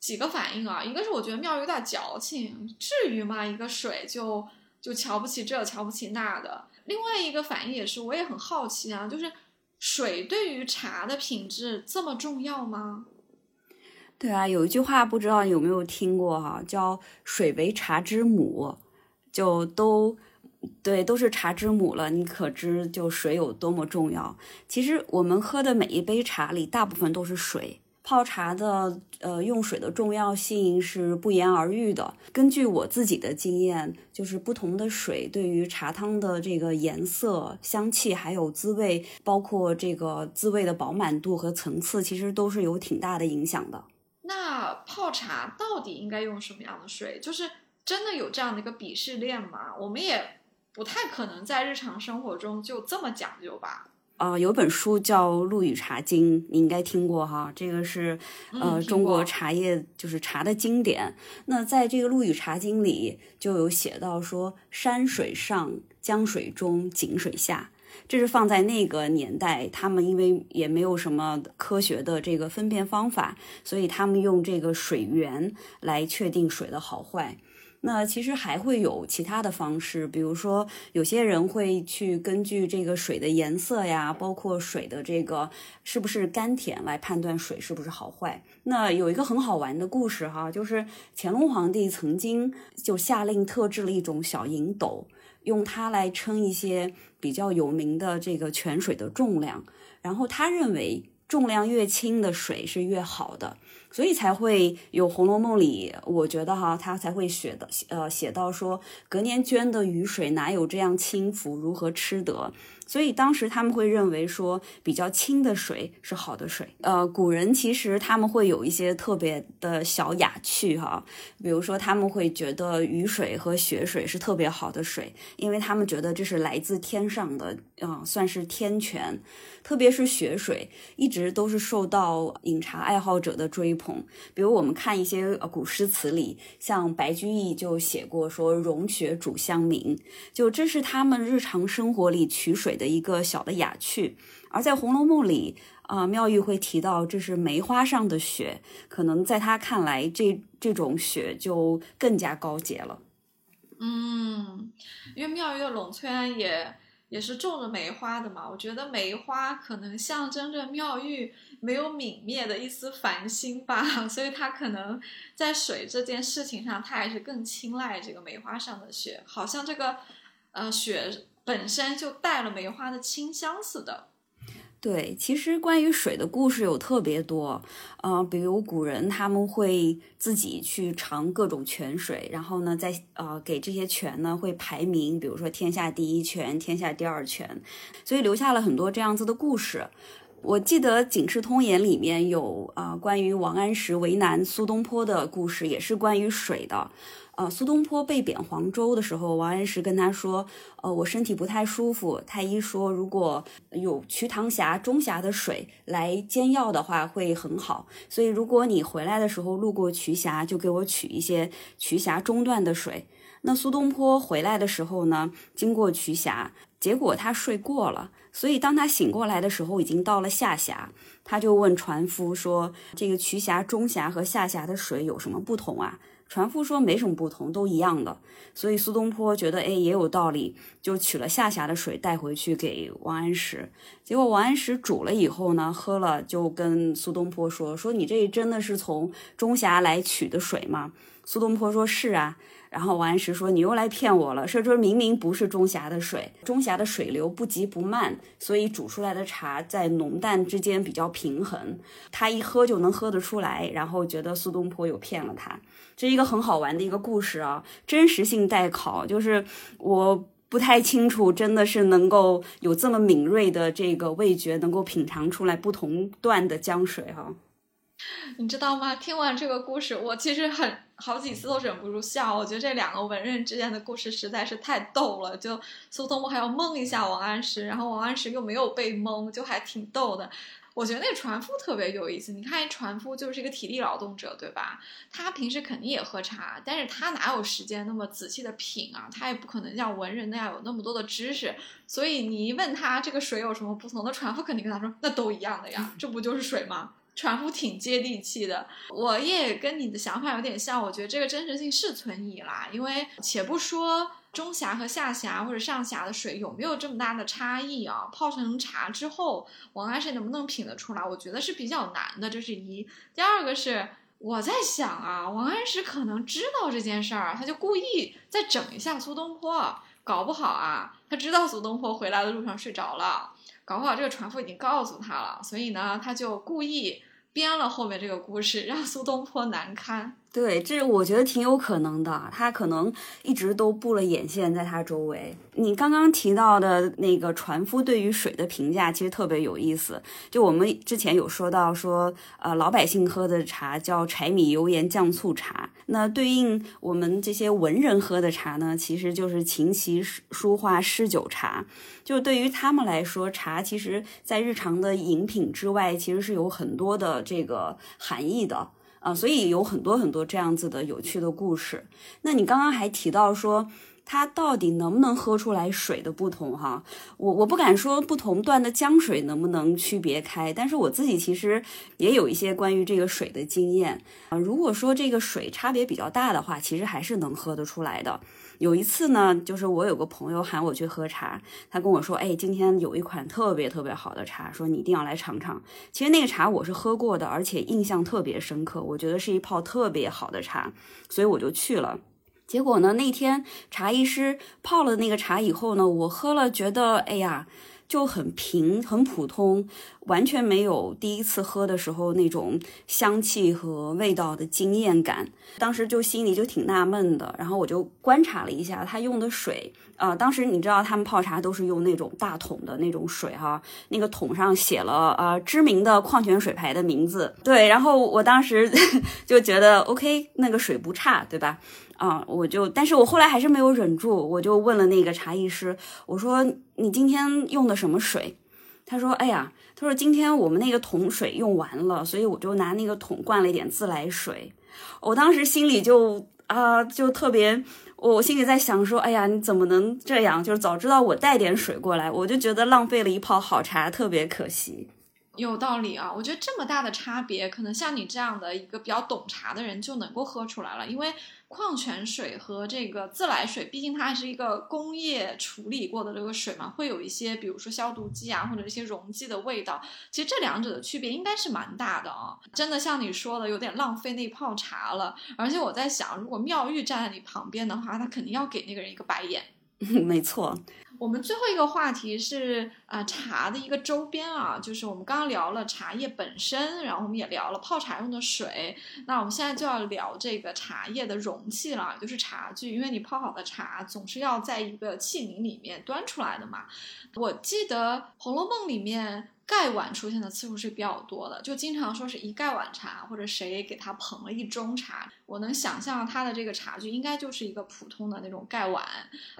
Speaker 1: 几个反应啊，一个是我觉得妙玉有点矫情，至于吗？一个水就就瞧不起这，瞧不起那的。另外一个反应也是，我也很好奇啊，就是水对于茶的品质这么重要吗？
Speaker 2: 对啊，有一句话不知道有没有听过哈，叫“水为茶之母”，就都对，都是茶之母了。你可知就水有多么重要？其实我们喝的每一杯茶里，大部分都是水。泡茶的呃用水的重要性是不言而喻的。根据我自己的经验，就是不同的水对于茶汤的这个颜色、香气还有滋味，包括这个滋味的饱满度和层次，其实都是有挺大的影响的。
Speaker 1: 那泡茶到底应该用什么样的水？就是真的有这样的一个鄙视链吗？我们也不太可能在日常生活中就这么讲究吧。
Speaker 2: 啊，有本书叫《陆羽茶经》，你应该听过哈。这个是呃中国茶叶就是茶的经典。那在这个《陆羽茶经》里就有写到说，山水上，江水中，井水下。这是放在那个年代，他们因为也没有什么科学的这个分辨方法，所以他们用这个水源来确定水的好坏。那其实还会有其他的方式，比如说有些人会去根据这个水的颜色呀，包括水的这个是不是甘甜来判断水是不是好坏。那有一个很好玩的故事哈，就是乾隆皇帝曾经就下令特制了一种小银斗，用它来称一些比较有名的这个泉水的重量，然后他认为重量越轻的水是越好的。所以才会有《红楼梦》里，我觉得哈，他才会写的，呃，写到说，隔年捐的雨水哪有这样轻浮，如何吃得？所以当时他们会认为说，比较清的水是好的水。呃，古人其实他们会有一些特别的小雅趣哈，比如说他们会觉得雨水和雪水是特别好的水，因为他们觉得这是来自天上的，啊，算是天泉。特别是雪水，一直都是受到饮茶爱好者的追捧。比如我们看一些古诗词里，像白居易就写过说“融雪煮香茗”，就这是他们日常生活里取水。的一个小的雅趣，而在《红楼梦》里，啊，妙玉会提到这是梅花上的雪，可能在他看来，这这种雪就更加高洁了。
Speaker 1: 嗯，因为妙玉的胧村也也是种着梅花的嘛，我觉得梅花可能象征着妙玉没有泯灭的一丝凡心吧，所以他可能在水这件事情上，他还是更青睐这个梅花上的雪，好像这个呃雪。本身就带了梅花的清香似的。
Speaker 2: 对，其实关于水的故事有特别多，呃，比如古人他们会自己去尝各种泉水，然后呢，在呃给这些泉呢会排名，比如说天下第一泉、天下第二泉，所以留下了很多这样子的故事。我记得《警世通言》里面有啊关于王安石为难苏东坡的故事，也是关于水的。呃，苏东坡被贬黄州的时候，王安石跟他说：“呃，我身体不太舒服，太医说如果有瞿塘峡中峡的水来煎药的话会很好，所以如果你回来的时候路过瞿峡，就给我取一些瞿峡中段的水。”那苏东坡回来的时候呢，经过瞿峡，结果他睡过了，所以当他醒过来的时候，已经到了下峡，他就问船夫说：“这个瞿峡中峡和下峡的水有什么不同啊？”船夫说没什么不同，都一样的。所以苏东坡觉得，哎，也有道理，就取了下峡的水带回去给王安石。结果王安石煮了以后呢，喝了就跟苏东坡说：“说你这真的是从中峡来取的水吗？”苏东坡说：“是啊。”然后王安石说：“你又来骗我了，说这明明不是中峡的水，中峡的水流不急不慢，所以煮出来的茶在浓淡之间比较平衡，他一喝就能喝得出来。”然后觉得苏东坡有骗了他，这是一个很好玩的一个故事啊，真实性待考。就是我不太清楚，真的是能够有这么敏锐的这个味觉，能够品尝出来不同段的江水哈。
Speaker 1: 你知道吗？听完这个故事，我其实很好几次都忍不住笑。我觉得这两个文人之间的故事实在是太逗了。就苏东坡还要蒙一下王安石，然后王安石又没有被蒙，就还挺逗的。我觉得那船夫特别有意思。你看，船夫就是一个体力劳动者，对吧？他平时肯定也喝茶，但是他哪有时间那么仔细的品啊？他也不可能像文人那样有那么多的知识。所以你一问他这个水有什么不同，那船夫肯定跟他说，那都一样的呀，这不就是水吗？船夫挺接地气的，我也跟你的想法有点像。我觉得这个真实性是存疑啦，因为且不说中峡和下峡或者上峡的水有没有这么大的差异啊，泡成茶之后，王安石能不能品得出来？我觉得是比较难的，这是一。第二个是我在想啊，王安石可能知道这件事儿，他就故意再整一下苏东坡，搞不好啊，他知道苏东坡回来的路上睡着了，搞不好这个船夫已经告诉他了，所以呢，他就故意。编了后面这个故事，让苏东坡难堪。
Speaker 2: 对，这我觉得挺有可能的。他可能一直都布了眼线在他周围。你刚刚提到的那个船夫对于水的评价，其实特别有意思。就我们之前有说到说，呃，老百姓喝的茶叫柴米油盐酱醋茶，那对应我们这些文人喝的茶呢，其实就是琴棋书画诗酒茶。就对于他们来说，茶其实在日常的饮品之外，其实是有很多的这个含义的。啊，所以有很多很多这样子的有趣的故事。那你刚刚还提到说，它到底能不能喝出来水的不同？哈，我我不敢说不同段的江水能不能区别开，但是我自己其实也有一些关于这个水的经验啊。如果说这个水差别比较大的话，其实还是能喝得出来的。有一次呢，就是我有个朋友喊我去喝茶，他跟我说：“哎，今天有一款特别特别好的茶，说你一定要来尝尝。”其实那个茶我是喝过的，而且印象特别深刻，我觉得是一泡特别好的茶，所以我就去了。结果呢，那天茶艺师泡了那个茶以后呢，我喝了，觉得哎呀。就很平，很普通，完全没有第一次喝的时候那种香气和味道的惊艳感。当时就心里就挺纳闷的，然后我就观察了一下他用的水。呃，当时你知道他们泡茶都是用那种大桶的那种水哈，那个桶上写了呃知名的矿泉水牌的名字。对，然后我当时 就觉得 OK，那个水不差，对吧？啊，我就，但是我后来还是没有忍住，我就问了那个茶艺师，我说你今天用的什么水？他说，哎呀，他说今天我们那个桶水用完了，所以我就拿那个桶灌了一点自来水。我当时心里就啊，就特别，我心里在想说，哎呀，你怎么能这样？就是早知道我带点水过来，我就觉得浪费了一泡好茶，特别可惜。
Speaker 1: 有道理啊，我觉得这么大的差别，可能像你这样的一个比较懂茶的人就能够喝出来了。因为矿泉水和这个自来水，毕竟它还是一个工业处理过的这个水嘛，会有一些，比如说消毒剂啊，或者一些溶剂的味道。其实这两者的区别应该是蛮大的啊，真的像你说的，有点浪费那泡茶了。而且我在想，如果妙玉站在你旁边的话，他肯定要给那个人一个白眼。
Speaker 2: 没错。
Speaker 1: 我们最后一个话题是啊茶的一个周边啊，就是我们刚刚聊了茶叶本身，然后我们也聊了泡茶用的水，那我们现在就要聊这个茶叶的容器了，就是茶具，因为你泡好的茶总是要在一个器皿里面端出来的嘛。我记得《红楼梦》里面。盖碗出现的次数是比较多的，就经常说是一盖碗茶，或者谁给他捧了一盅茶。我能想象他的这个茶具应该就是一个普通的那种盖碗，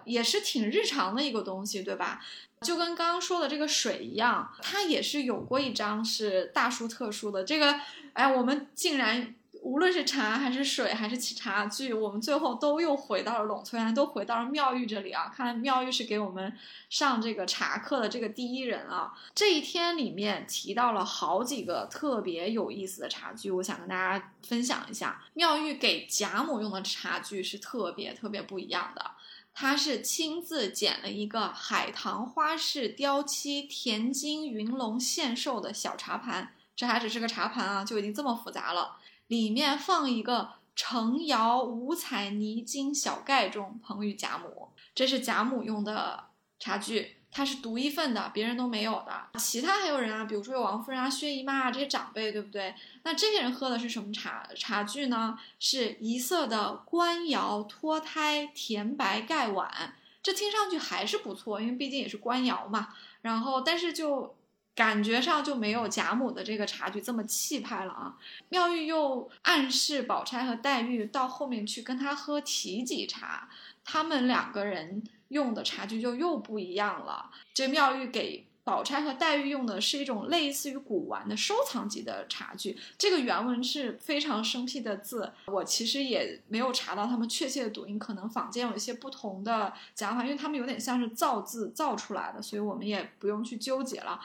Speaker 1: 也是挺日常的一个东西，对吧？就跟刚刚说的这个水一样，它也是有过一张是大书特书的。这个，哎，我们竟然。无论是茶还是水还是茶具，我们最后都又回到了陇村，都回到了妙玉这里啊！看来妙玉是给我们上这个茶课的这个第一人啊！这一天里面提到了好几个特别有意思的茶具，我想跟大家分享一下。妙玉给贾母用的茶具是特别特别不一样的，她是亲自剪了一个海棠花式雕漆田金云龙献寿的小茶盘，这还只是个茶盘啊，就已经这么复杂了。里面放一个成窑五彩泥金小盖盅，捧与贾母。这是贾母用的茶具，它是独一份的，别人都没有的。其他还有人啊，比如说有王夫人啊、薛姨妈啊这些长辈，对不对？那这些人喝的是什么茶茶具呢？是一色的官窑脱胎甜白盖碗。这听上去还是不错，因为毕竟也是官窑嘛。然后，但是就。感觉上就没有贾母的这个茶具这么气派了啊。妙玉又暗示宝钗和黛玉到后面去跟他喝提己茶，他们两个人用的茶具就又不一样了。这妙玉给。宝钗和黛玉用的是一种类似于古玩的收藏级的茶具，这个原文是非常生僻的字，我其实也没有查到他们确切的读音，可能坊间有一些不同的讲法，因为他们有点像是造字造出来的，所以我们也不用去纠结了。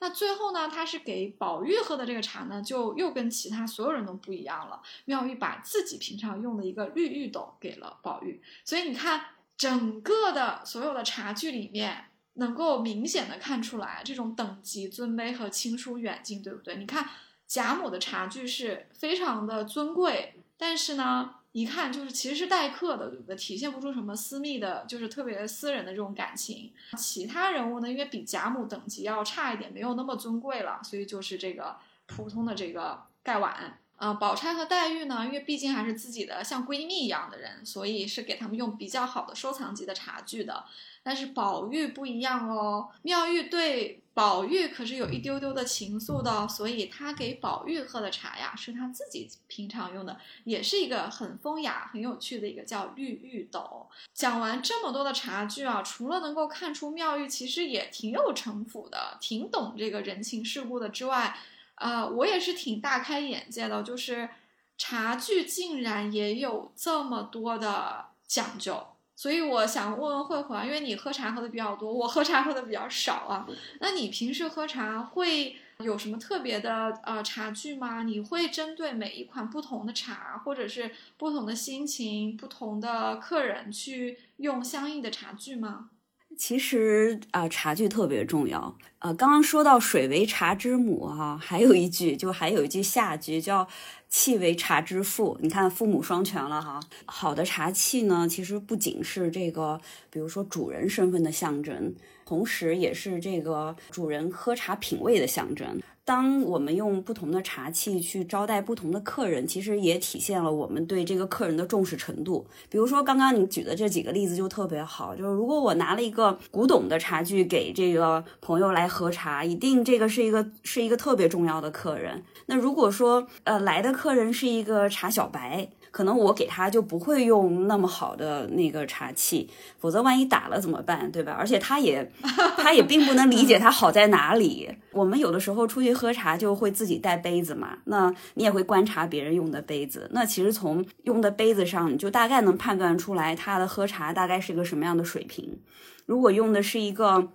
Speaker 1: 那最后呢，他是给宝玉喝的这个茶呢，就又跟其他所有人都不一样了。妙玉把自己平常用的一个绿玉斗给了宝玉，所以你看整个的所有的茶具里面。能够明显的看出来这种等级尊卑和亲疏远近，对不对？你看贾母的茶具是非常的尊贵，但是呢，一看就是其实是待客的，对不对？体现不出什么私密的，就是特别私人的这种感情。其他人物呢，因为比贾母等级要差一点，没有那么尊贵了，所以就是这个普通的这个盖碗。啊，宝钗和黛玉呢，因为毕竟还是自己的像闺蜜一样的人，所以是给他们用比较好的收藏级的茶具的。但是宝玉不一样哦，妙玉对宝玉可是有一丢丢的情愫的，所以他给宝玉喝的茶呀，是他自己平常用的，也是一个很风雅、很有趣的一个叫绿玉斗。讲完这么多的茶具啊，除了能够看出妙玉其实也挺有城府的，挺懂这个人情世故的之外，啊，我也是挺大开眼界的，就是茶具竟然也有这么多的讲究。所以我想问问慧慧啊，因为你喝茶喝的比较多，我喝茶喝的比较少啊。那你平时喝茶会有什么特别的呃茶具吗？你会针对每一款不同的茶，或者是不同的心情、不同的客人去用相应的茶具吗？
Speaker 2: 其实啊，茶具特别重要。呃，刚刚说到水为茶之母哈，还有一句就还有一句下句叫。气为茶之父，你看父母双全了哈。好的茶器呢，其实不仅是这个，比如说主人身份的象征，同时也是这个主人喝茶品味的象征。当我们用不同的茶器去招待不同的客人，其实也体现了我们对这个客人的重视程度。比如说刚刚你举的这几个例子就特别好，就是如果我拿了一个古董的茶具给这个朋友来喝茶，一定这个是一个是一个特别重要的客人。那如果说呃来的客人是一个茶小白。可能我给他就不会用那么好的那个茶器，否则万一打了怎么办，对吧？而且他也 他也并不能理解它好在哪里。我们有的时候出去喝茶就会自己带杯子嘛，那你也会观察别人用的杯子，那其实从用的杯子上你就大概能判断出来他的喝茶大概是一个什么样的水平。如果用的是一个。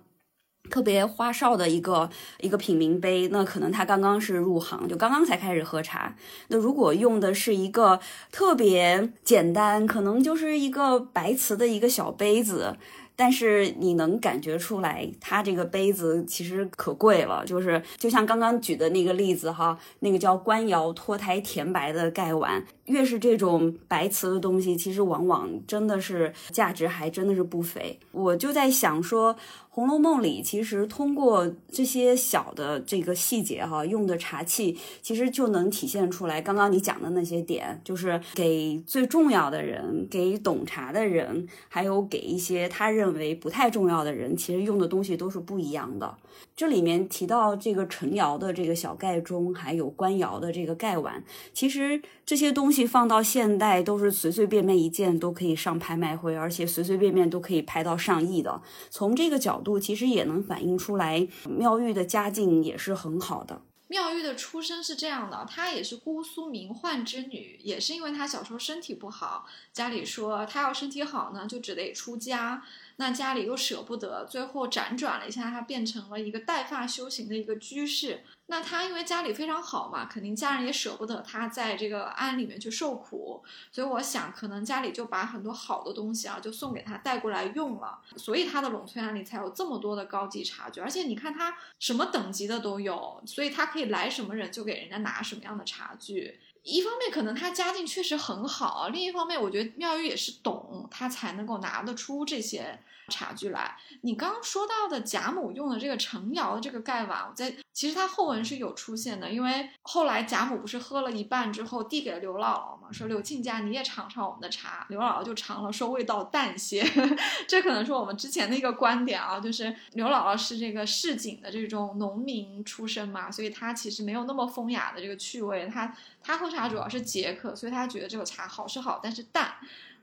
Speaker 2: 特别花哨的一个一个品茗杯，那可能他刚刚是入行，就刚刚才开始喝茶。那如果用的是一个特别简单，可能就是一个白瓷的一个小杯子。但是你能感觉出来，它这个杯子其实可贵了，就是就像刚刚举的那个例子哈，那个叫官窑脱胎甜白的盖碗，越是这种白瓷的东西，其实往往真的是价值还真的是不菲。我就在想说，《红楼梦》里其实通过这些小的这个细节哈，用的茶器其实就能体现出来刚刚你讲的那些点，就是给最重要的人，给懂茶的人，还有给一些他认。为不太重要的人，其实用的东西都是不一样的。这里面提到这个陈窑的这个小盖钟，还有官窑的这个盖碗，其实这些东西放到现代都是随随便便一件都可以上拍卖会，而且随随便便都可以拍到上亿的。从这个角度，其实也能反映出来妙玉的家境也是很好的。
Speaker 1: 妙玉的出身是这样的，她也是姑苏名宦之女，也是因为她小时候身体不好，家里说她要身体好呢，就只得出家。那家里又舍不得，最后辗转了一下，他变成了一个带发修行的一个居士。那他因为家里非常好嘛，肯定家人也舍不得他在这个庵里面去受苦，所以我想可能家里就把很多好的东西啊就送给他带过来用了，所以他的栊翠庵里才有这么多的高级茶具。而且你看他什么等级的都有，所以他可以来什么人就给人家拿什么样的茶具。一方面可能他家境确实很好，另一方面我觉得妙玉也是懂，他才能够拿得出这些。茶具来，你刚刚说到的贾母用的这个成窑的这个盖碗，我在其实它后文是有出现的，因为后来贾母不是喝了一半之后递给了刘姥姥嘛，说刘亲家你也尝尝我们的茶，刘姥姥就尝了，说味道淡些，这可能是我们之前的一个观点啊，就是刘姥姥是这个市井的这种农民出身嘛，所以她其实没有那么风雅的这个趣味，她她喝茶主要是解渴，所以她觉得这个茶好是好，但是淡。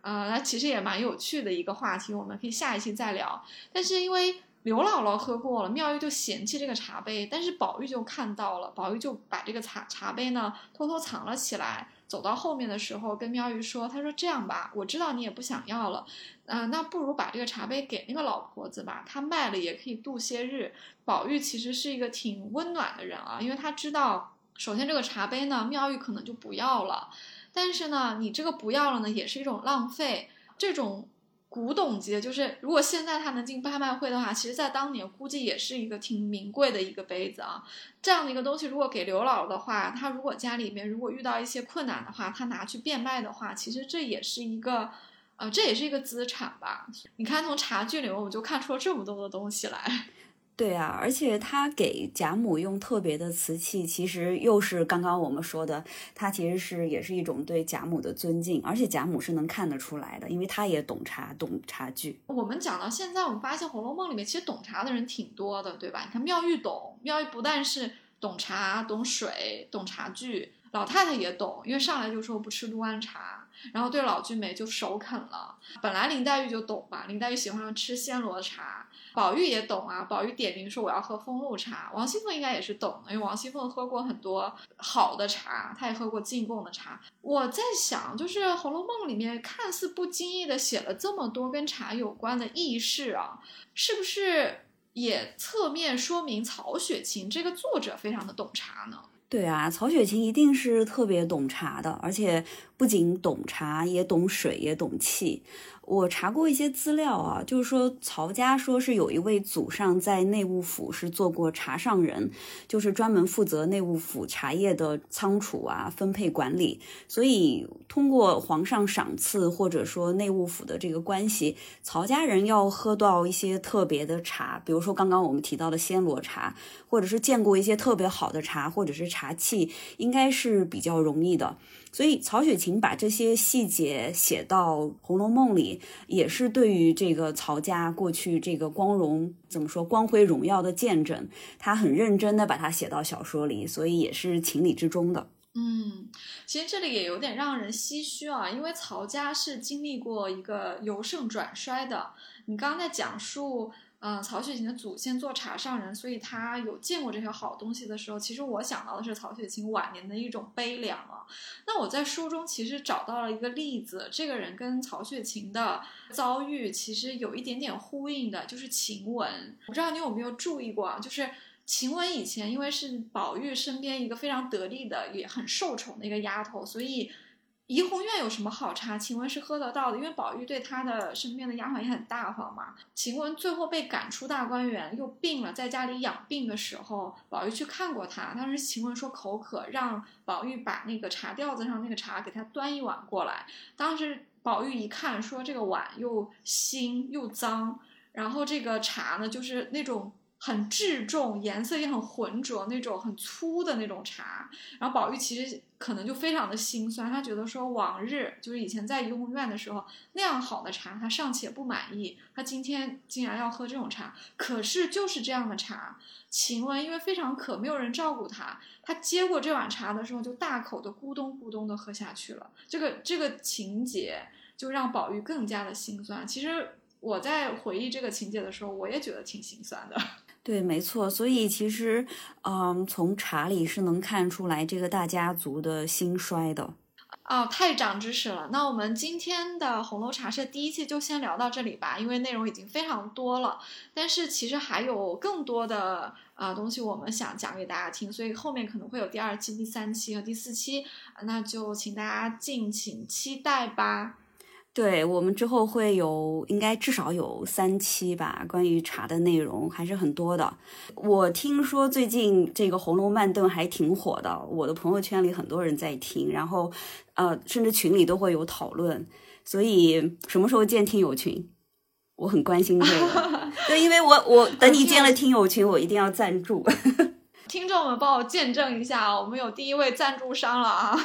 Speaker 1: 呃，那其实也蛮有趣的一个话题，我们可以下一期再聊。但是因为刘姥姥喝过了，妙玉就嫌弃这个茶杯，但是宝玉就看到了，宝玉就把这个茶茶杯呢偷偷藏了起来。走到后面的时候，跟妙玉说：“他说这样吧，我知道你也不想要了，啊，那不如把这个茶杯给那个老婆子吧，她卖了也可以度些日。”宝玉其实是一个挺温暖的人啊，因为他知道，首先这个茶杯呢，妙玉可能就不要了。但是呢，你这个不要了呢，也是一种浪费。这种古董级的，就是如果现在它能进拍卖会的话，其实在当年估计也是一个挺名贵的一个杯子啊。这样的一个东西，如果给刘姥姥的话，她如果家里面如果遇到一些困难的话，她拿去变卖的话，其实这也是一个，呃，这也是一个资产吧。你看，从茶具里面我们就看出了这么多的东西来。
Speaker 2: 对啊，而且他给贾母用特别的瓷器，其实又是刚刚我们说的，他其实是也是一种对贾母的尊敬，而且贾母是能看得出来的，因为他也懂茶，懂茶具。
Speaker 1: 我们讲到现在，我们发现《红楼梦》里面其实懂茶的人挺多的，对吧？你看妙玉懂，妙玉不但是懂茶、懂水、懂茶具，老太太也懂，因为上来就说不吃陆安茶。然后对老君眉就首肯了。本来林黛玉就懂吧，林黛玉喜欢吃暹罗茶，宝玉也懂啊。宝玉点名说我要喝风露茶，王熙凤应该也是懂的，因为王熙凤喝过很多好的茶，她也喝过进贡的茶。我在想，就是《红楼梦》里面看似不经意的写了这么多跟茶有关的轶事啊，是不是也侧面说明曹雪芹这个作者非常的懂茶呢？
Speaker 2: 对啊，曹雪芹一定是特别懂茶的，而且不仅懂茶，也懂水，也懂气。我查过一些资料啊，就是说曹家说是有一位祖上在内务府是做过茶上人，就是专门负责内务府茶叶的仓储啊、分配管理。所以通过皇上赏赐或者说内务府的这个关系，曹家人要喝到一些特别的茶，比如说刚刚我们提到的暹罗茶，或者是见过一些特别好的茶，或者是茶器，应该是比较容易的。所以曹雪芹把这些细节写到《红楼梦》里，也是对于这个曹家过去这个光荣怎么说光辉荣耀的见证。他很认真的把它写到小说里，所以也是情理之中的。
Speaker 1: 嗯，其实这里也有点让人唏嘘啊，因为曹家是经历过一个由盛转衰的。你刚刚在讲述。嗯，曹雪芹的祖先做茶上人，所以他有见过这些好东西的时候，其实我想到的是曹雪芹晚年的一种悲凉啊。那我在书中其实找到了一个例子，这个人跟曹雪芹的遭遇其实有一点点呼应的，就是晴雯。我不知道你有没有注意过啊？就是晴雯以前因为是宝玉身边一个非常得力的，也很受宠的一个丫头，所以。怡红院有什么好茶？晴雯是喝得到的，因为宝玉对她的身边的丫鬟也很大方嘛。晴雯最后被赶出大观园，又病了，在家里养病的时候，宝玉去看过她。当时晴雯说口渴，让宝玉把那个茶吊子上那个茶给她端一碗过来。当时宝玉一看，说这个碗又新又脏，然后这个茶呢，就是那种。很质重，颜色也很浑浊，那种很粗的那种茶。然后宝玉其实可能就非常的心酸，他觉得说往日就是以前在怡红院的时候那样好的茶，他尚且不满意，他今天竟然要喝这种茶。可是就是这样的茶，晴雯因为非常渴，没有人照顾他，他接过这碗茶的时候就大口的咕咚咕咚的喝下去了。这个这个情节就让宝玉更加的心酸。其实我在回忆这个情节的时候，我也觉得挺心酸的。
Speaker 2: 对，没错，所以其实，嗯，从茶里是能看出来这个大家族的兴衰的。
Speaker 1: 哦，太长知识了。那我们今天的红楼茶社第一期就先聊到这里吧，因为内容已经非常多了。但是其实还有更多的啊东西我们想讲给大家听，所以后面可能会有第二期、第三期和第四期，那就请大家敬请期待吧。
Speaker 2: 对我们之后会有，应该至少有三期吧，关于茶的内容还是很多的。我听说最近这个《红楼慢炖》还挺火的，我的朋友圈里很多人在听，然后呃，甚至群里都会有讨论。所以什么时候建听友群？我很关心这个。对，因为我我等你建了听友群，我一定要赞助。
Speaker 1: 听众们帮我见证一下，我们有第一位赞助商了啊！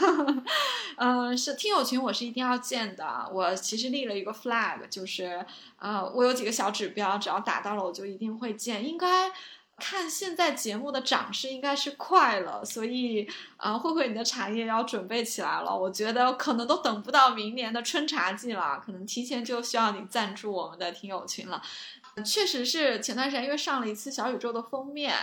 Speaker 1: 嗯，是听友群，我是一定要建的。我其实立了一个 flag，就是呃，我有几个小指标，只要达到了，我就一定会建。应该看现在节目的涨势，应该是快了，所以啊，慧慧你的茶叶要准备起来了。我觉得可能都等不到明年的春茶季了，可能提前就需要你赞助我们的听友群了。确实是前段时间因为上了一次小宇宙的封面。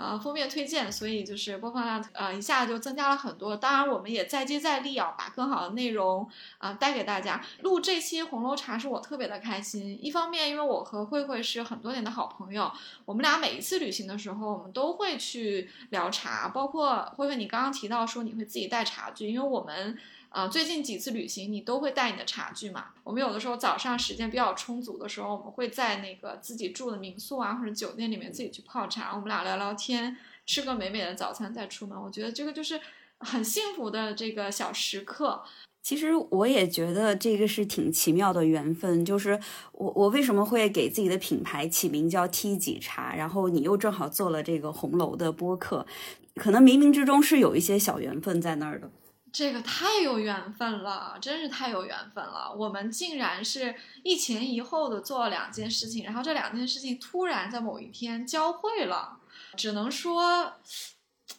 Speaker 1: 呃，封面推荐，所以就是播放量，呃，一下就增加了很多。当然，我们也再接再厉啊，把更好的内容啊带给大家。录这期红楼茶是我特别的开心，一方面因为我和慧慧是很多年的好朋友，我们俩每一次旅行的时候，我们都会去聊茶，包括慧慧你刚刚提到说你会自己带茶具，因为我们。啊，最近几次旅行你都会带你的茶具嘛？我们有的时候早上时间比较充足的时候，我们会在那个自己住的民宿啊或者酒店里面自己去泡茶，我们俩聊聊天，吃个美美的早餐再出门。我觉得这个就是很幸福的这个小时刻。
Speaker 2: 其实我也觉得这个是挺奇妙的缘分，就是我我为什么会给自己的品牌起名叫 T 几茶，然后你又正好做了这个红楼的播客，可能冥冥之中是有一些小缘分在那儿的。
Speaker 1: 这个太有缘分了，真是太有缘分了。我们竟然是一前一后的做了两件事情，然后这两件事情突然在某一天交汇了，只能说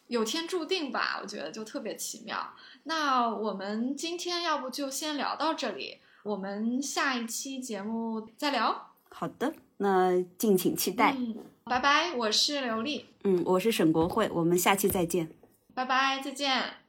Speaker 1: 有天注定吧。我觉得就特别奇妙。那我们今天要不就先聊到这里，我们下一期节目再聊。
Speaker 2: 好的，那敬请期待。
Speaker 1: 嗯拜拜，我是刘丽。
Speaker 2: 嗯，我是沈国慧，我们下期再见。
Speaker 1: 拜拜，再见。